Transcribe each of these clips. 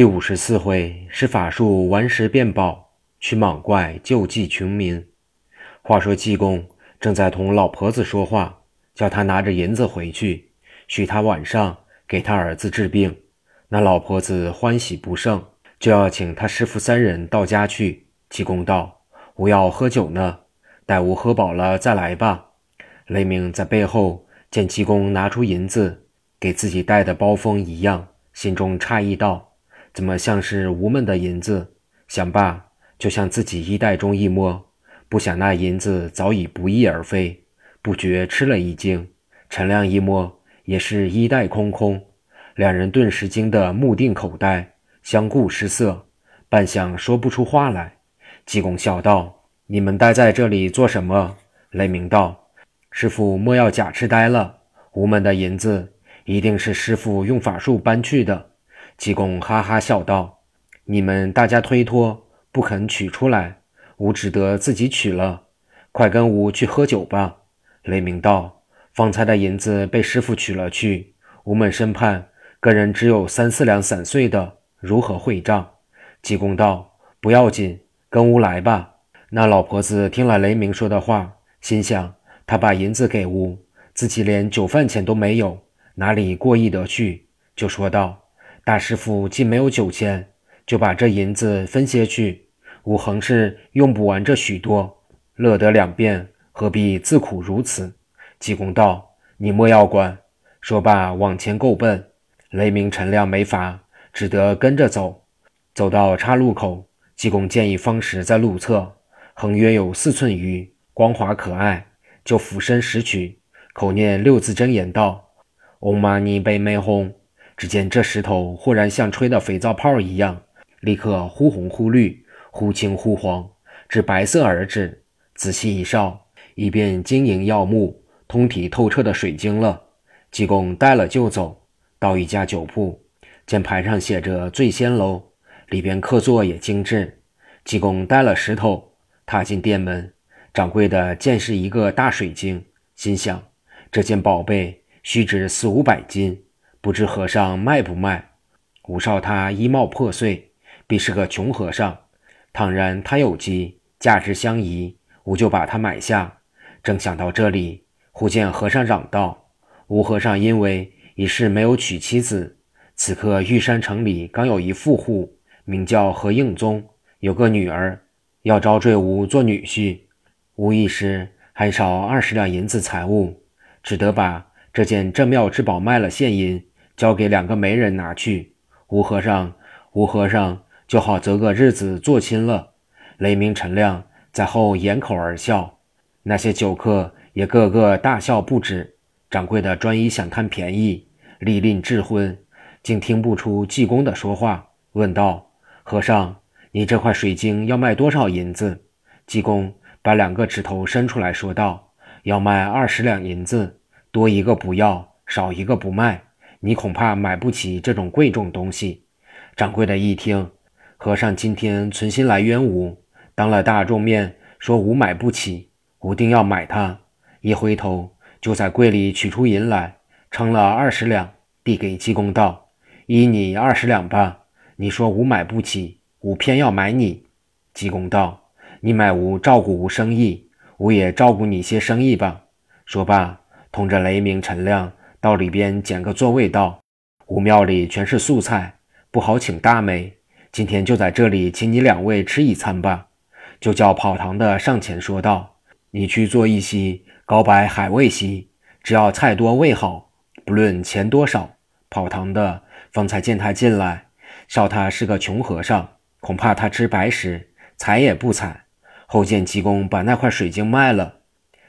第五十四回是法术顽石变宝，驱蟒怪救济穷民。话说济公正在同老婆子说话，叫他拿着银子回去，许他晚上给他儿子治病。那老婆子欢喜不胜，就要请他师傅三人到家去。济公道：“吾要喝酒呢，待吾喝饱了再来吧。”雷鸣在背后见济公拿出银子，给自己带的包封一样，心中诧异道。怎么像是无门的银子？想罢，就向自己衣袋中一摸，不想那银子早已不翼而飞，不觉吃了一惊。陈亮一摸，也是衣袋空空，两人顿时惊得目定口呆，相顾失色，半晌说不出话来。济公笑道：“你们待在这里做什么？”雷鸣道：“师傅莫要假痴呆了，无门的银子一定是师傅用法术搬去的。”济公哈哈笑道：“你们大家推脱，不肯取出来，吾只得自己取了。快跟吾去喝酒吧。”雷鸣道：“方才的银子被师傅取了去，吾们身畔个人只有三四两散碎的，如何会账？”济公道：“不要紧，跟吾来吧。”那老婆子听了雷鸣说的话，心想：他把银子给吾，自己连酒饭钱都没有，哪里过意得去？就说道。大师傅既没有酒钱，就把这银子分些去。吾横是用不完这许多，乐得两遍，何必自苦如此？济公道：“你莫要管。”说罢往前够奔。雷鸣、陈亮没法，只得跟着走。走到岔路口，济公见一方石在路侧，横约有四寸余，光滑可爱，就俯身拾取，口念六字真言道：“嗡嘛呢呗咪吽。”只见这石头忽然像吹的肥皂泡一样，立刻忽红忽绿，忽青忽黄，至白色而止。仔细一照，已变晶莹耀目、通体透彻的水晶了。济公带了就走，到一家酒铺，见牌上写着“醉仙楼”，里边客座也精致。济公带了石头，踏进店门，掌柜的见是一个大水晶，心想这件宝贝须值四五百金。不知和尚卖不卖？吴少他衣帽破碎，必是个穷和尚。倘然他有机，价值相宜，吾就把他买下。正想到这里，忽见和尚嚷道：“吴和尚因为一世没有娶妻子，此刻玉山城里刚有一富户，名叫何应宗，有个女儿，要招赘吾做女婿。吾一时还少二十两银子财物，只得把这件镇庙之宝卖了现银。”交给两个媒人拿去，吴和尚，吴和尚就好择个日子做亲了。雷鸣、陈亮在后掩口而笑，那些酒客也个个大笑不止。掌柜的专一想贪便宜，力令智昏，竟听不出济公的说话，问道：“和尚，你这块水晶要卖多少银子？”济公把两个指头伸出来说道：“要卖二十两银子，多一个不要，少一个不卖。”你恐怕买不起这种贵重东西。掌柜的一听，和尚今天存心来冤吾，当了大众面说吾买不起，吾定要买它。一回头，就在柜里取出银来，称了二十两，递给济公道：“依你二十两吧。你说吾买不起，吾偏要买你。”济公道：“你买吾照顾吾生意，吾也照顾你些生意吧。”说罢，同着雷鸣、陈亮。到里边捡个座位，道：“吾庙里全是素菜，不好请大美。今天就在这里请你两位吃一餐吧。”就叫跑堂的上前说道：“你去做一席高白海味席，只要菜多味好，不论钱多少。”跑堂的方才见他进来，笑他是个穷和尚，恐怕他吃白食，睬也不睬。后见济公把那块水晶卖了，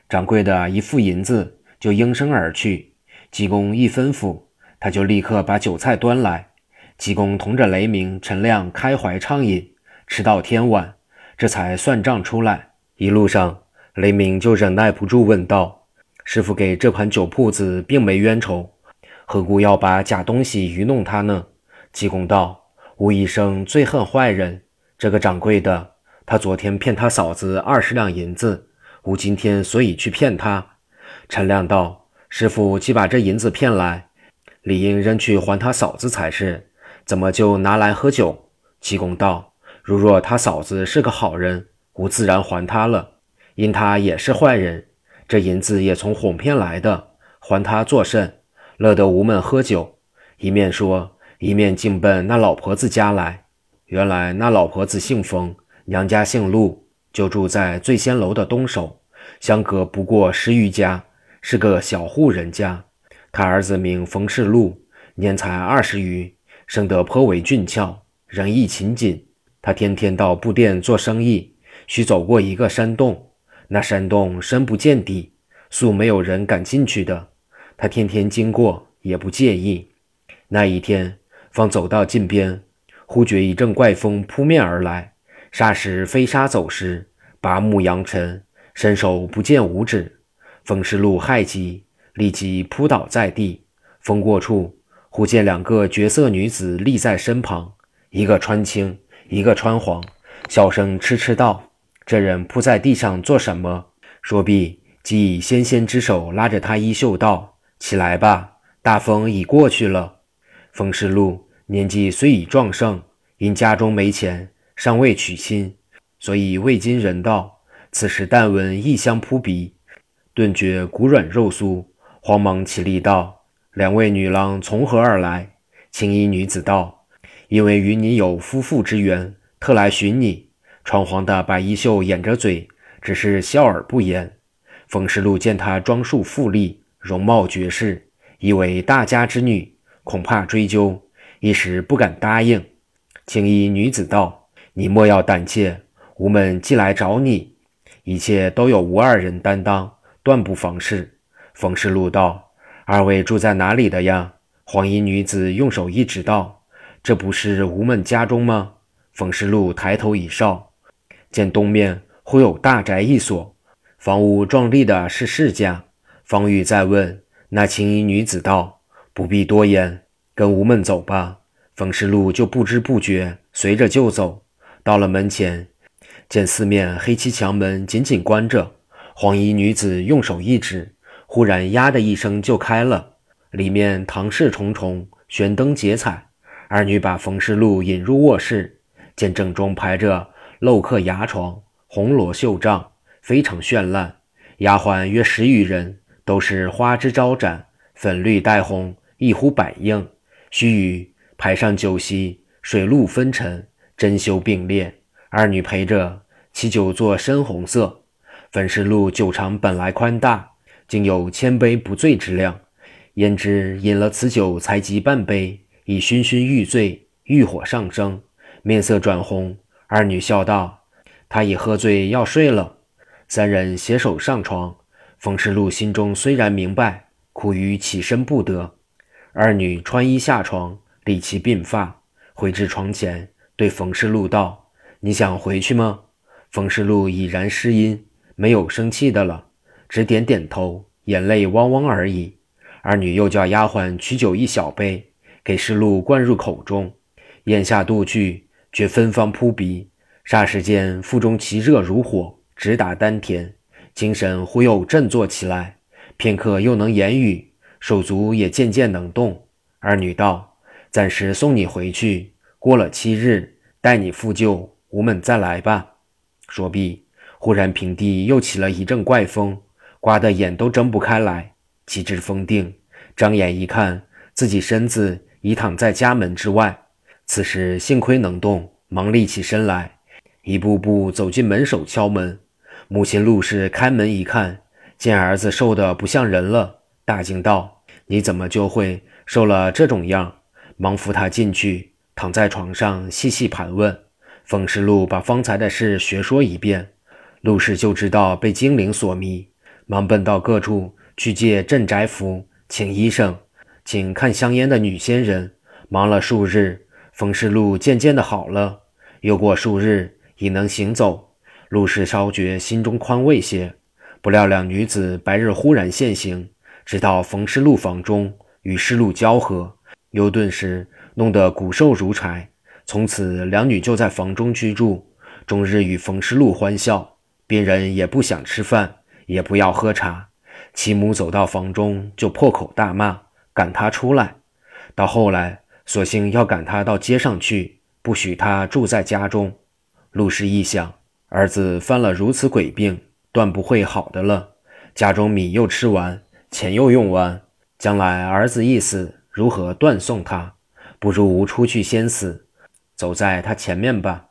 掌柜的一付银子，就应声而去。济公一吩咐，他就立刻把酒菜端来。济公同着雷鸣、陈亮开怀畅饮，吃到天晚，这才算账出来。一路上，雷鸣就忍耐不住问道：“师傅给这盘酒铺子并没冤仇，何故要把假东西愚弄他呢？”济公道：“吾一生最恨坏人。这个掌柜的，他昨天骗他嫂子二十两银子，吾今天所以去骗他。”陈亮道。师傅既把这银子骗来，理应扔去还他嫂子才是。怎么就拿来喝酒？”济公道：“如若他嫂子是个好人，吾自然还他了；因他也是坏人，这银子也从哄骗来的，还他作甚？乐得吾们喝酒。”一面说，一面径奔那老婆子家来。原来那老婆子姓冯，娘家姓陆，就住在醉仙楼的东首，相隔不过十余家，是个小户人家。他儿子名冯世禄，年才二十余，生得颇为俊俏，仁义勤谨。他天天到布店做生意，须走过一个山洞，那山洞深不见底，素没有人敢进去的。他天天经过，也不介意。那一天，方走到近边，忽觉一阵怪风扑面而来，霎时飞沙走石，拔木扬尘，伸手不见五指。冯世禄害极。立即扑倒在地，风过处，忽见两个绝色女子立在身旁，一个穿青，一个穿黄，小声痴痴道：“这人扑在地上做什么？”说毕，即以纤纤之手拉着他衣袖道：“起来吧，大风已过去了。”冯世禄年纪虽已壮盛，因家中没钱，尚未娶亲，所以未经人道。此时但闻异香扑鼻，顿觉骨软肉酥。慌忙起立道：“两位女郎从何而来？”青衣女子道：“因为与你有夫妇之缘，特来寻你。”穿黄的白衣袖掩着嘴，只是笑而不言。冯世禄见她装束富丽，容貌绝世，以为大家之女，恐怕追究，一时不敢答应。青衣女子道：“你莫要胆怯，吾们既来找你，一切都有吾二人担当，断不妨事。”冯世禄道：“二位住在哪里的呀？”黄衣女子用手一指道：“这不是吴们家中吗？”冯世禄抬头一哨，见东面忽有大宅一所，房屋壮丽的是世家。方玉再问，那青衣女子道：“不必多言，跟吴们走吧。”冯世禄就不知不觉随着就走，到了门前，见四面黑漆墙门紧紧关着，黄衣女子用手一指。忽然，呀的一声就开了，里面堂饰重重，悬灯结彩。二女把冯世禄引入卧室，见正中排着镂刻牙床，红罗绣帐，非常绚烂。丫鬟约十余人，都是花枝招展，粉绿带红，一呼百应。须臾，排上酒席，水陆分陈，珍馐并列。二女陪着，其酒作深红色。冯世禄酒场本来宽大。竟有千杯不醉之量，焉知饮了此酒才及半杯，已醺醺欲醉，欲火上升，面色转红。二女笑道：“他已喝醉，要睡了。”三人携手上床。冯世禄心中虽然明白，苦于起身不得。二女穿衣下床，理其鬓发，回至床前，对冯世禄道：“你想回去吗？”冯世禄已然失音，没有生气的了。只点点头，眼泪汪汪而已。二女又叫丫鬟取酒一小杯，给世禄灌入口中，咽下肚去，觉芬芳扑鼻。霎时间，腹中其热如火，直达丹田，精神忽又振作起来。片刻又能言语，手足也渐渐能动。二女道：“暂时送你回去，过了七日，待你复旧，吾们再来吧。”说毕，忽然平地又起了一阵怪风。刮得眼都睁不开来，气至封定，张眼一看，自己身子已躺在家门之外。此时幸亏能动，忙立起身来，一步步走进门首敲门。母亲陆氏开门一看，见儿子瘦得不像人了，大惊道：“你怎么就会瘦了这种样？”忙扶他进去，躺在床上细细盘问。冯世禄把方才的事学说一遍，陆氏就知道被精灵所迷。忙奔到各处去借镇宅符，请医生，请看香烟的女仙人。忙了数日，冯氏禄渐渐的好了。又过数日，已能行走。陆氏稍觉心中宽慰些。不料两女子白日忽然现形，直到冯氏禄房中，与世禄交合，又顿时弄得骨瘦如柴。从此两女就在房中居住，终日与冯氏禄欢笑。别人也不想吃饭。也不要喝茶，其母走到房中就破口大骂，赶他出来。到后来，索性要赶他到街上去，不许他住在家中。陆氏一想，儿子犯了如此鬼病，断不会好的了。家中米又吃完，钱又用完，将来儿子一死，如何断送他？不如出去先死，走在他前面吧。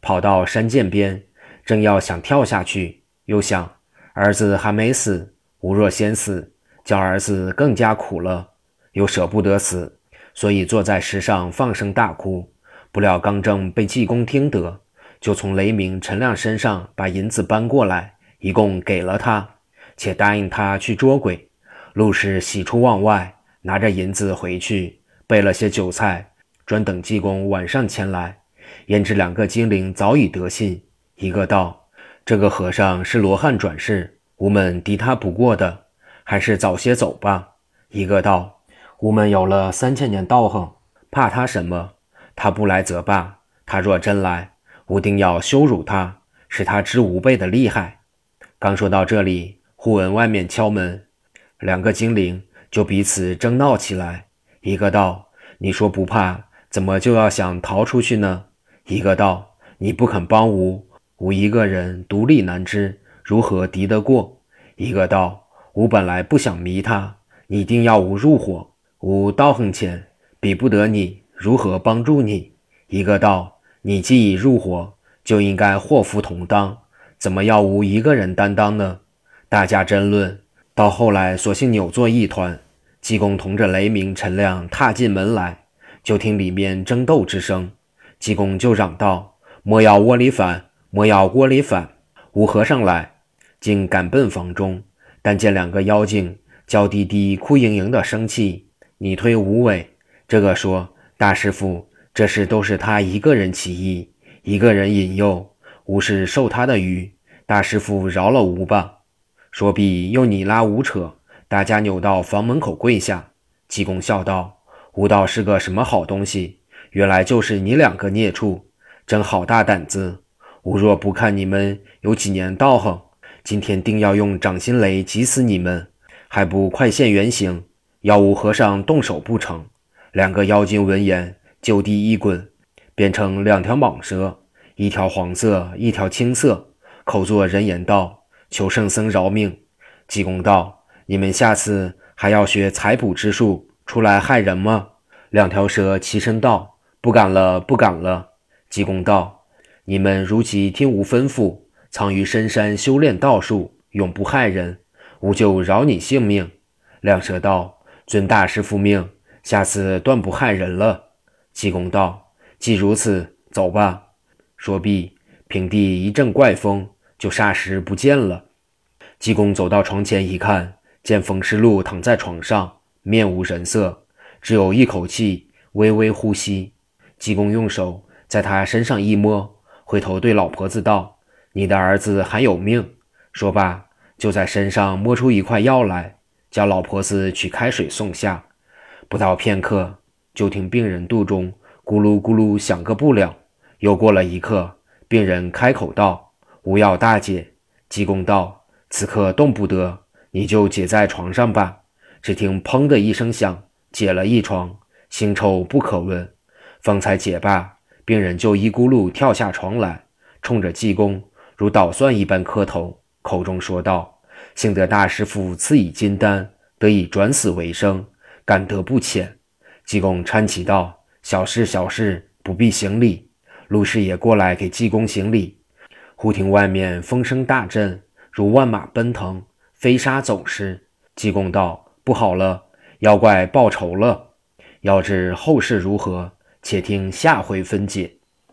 跑到山涧边，正要想跳下去，又想儿子还没死，吾若先死，叫儿子更加苦了，又舍不得死，所以坐在石上放声大哭。不料刚正被济公听得，就从雷鸣陈亮身上把银子搬过来，一共给了他，且答应他去捉鬼。陆氏喜出望外，拿着银子回去，备了些酒菜，专等济公晚上前来。焉知两个精灵早已得信，一个道：“这个和尚是罗汉转世，吾们敌他不过的，还是早些走吧。”一个道：“吾们有了三千年道行，怕他什么？他不来则罢，他若真来，吾定要羞辱他，使他知吾辈的厉害。”刚说到这里，忽闻外面敲门，两个精灵就彼此争闹起来。一个道：“你说不怕，怎么就要想逃出去呢？”一个道：“你不肯帮吾，吾一个人独立难支，如何敌得过？”一个道：“吾本来不想迷他，你定要吾入伙，吾道行浅，比不得你，如何帮助你？”一个道：“你既已入伙，就应该祸福同当，怎么要吾一个人担当呢？”大家争论，到后来索性扭作一团。济公同着雷鸣、陈亮踏进门来，就听里面争斗之声。济公就嚷道：“莫要窝里反，莫要锅里反！”吴和尚来，竟赶奔房中，但见两个妖精娇滴滴、哭盈盈的生气，你推无尾。这个说：“大师傅，这事都是他一个人起意，一个人引诱，吾是受他的愚，大师傅饶了吾吧。”说毕，又你拉吾扯，大家扭到房门口跪下。济公笑道：“吾道是个什么好东西？”原来就是你两个孽畜，真好大胆子！吾若不看你们有几年道行，今天定要用掌心雷击死你们，还不快现原形，要吾和尚动手不成？两个妖精闻言就地一滚，变成两条蟒蛇，一条黄色，一条青色，口作人言道：“求圣僧饶命！”济公道：“你们下次还要学采捕之术出来害人吗？”两条蛇齐声道。不敢了，不敢了。济公道：“你们如其听吾吩咐，藏于深山修炼道术，永不害人，吾就饶你性命。”两蛇道：“遵大师父命，下次断不害人了。”济公道：“既如此，走吧。”说毕，平地一阵怪风，就霎时不见了。济公走到床前一看，见冯师禄躺在床上，面无人色，只有一口气微微呼吸。济公用手在他身上一摸，回头对老婆子道：“你的儿子还有命。”说罢，就在身上摸出一块药来，叫老婆子取开水送下。不到片刻，就听病人肚中咕噜咕噜响个不了。又过了一刻，病人开口道：“无药大解。”济公道：“此刻动不得，你就解在床上吧。”只听“砰”的一声响，解了一床，腥臭不可闻。方才解罢，病人就一咕噜跳下床来，冲着济公如捣蒜一般磕头，口中说道：“幸得大师傅赐以金丹，得以转死为生，感德不浅。”济公搀起道：“小事小事，不必行礼。”陆师爷过来给济公行礼。忽听外面风声大震，如万马奔腾，飞沙走石。济公道：“不好了，妖怪报仇了！要知后事如何？”且听下回分解。